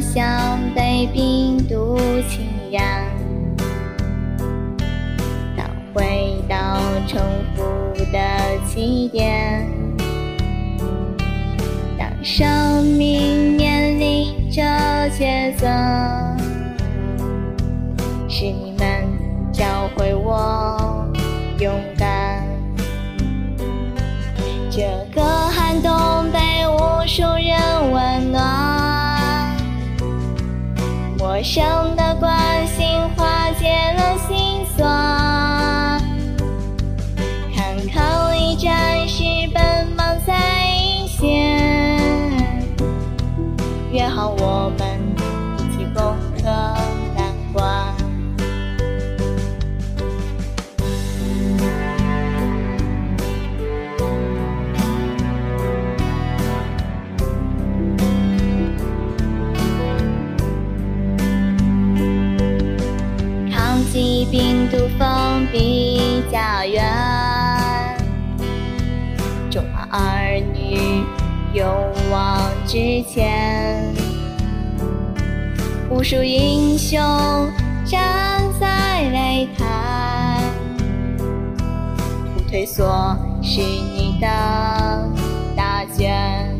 像被病毒侵染，当回到重复的起点，当生命面临着抉择，是你们教会我勇敢。这个陌生的关心化解了心酸。看口一战士奔忙在一线，约好我们病毒，封闭家园，中华儿女勇往直前，无数英雄站在擂台，不退缩是你的大卷，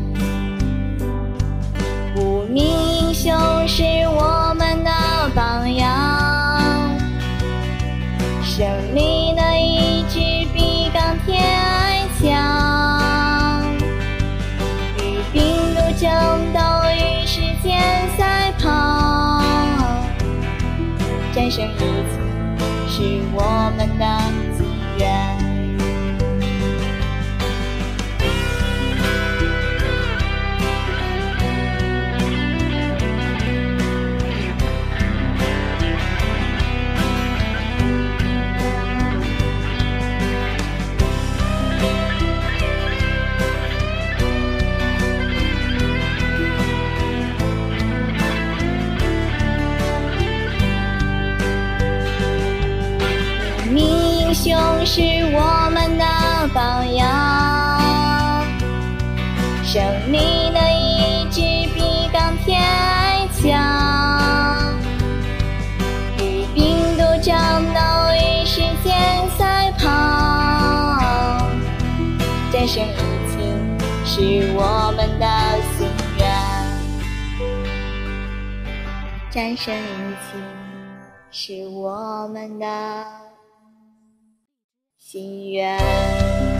无名战胜疫情是我们的机缘。英雄是我们的榜样，胜利的意志比钢铁还强，与病毒战斗，与时间赛跑，战胜疫情是我们的心愿，战胜疫情。是我们的心愿。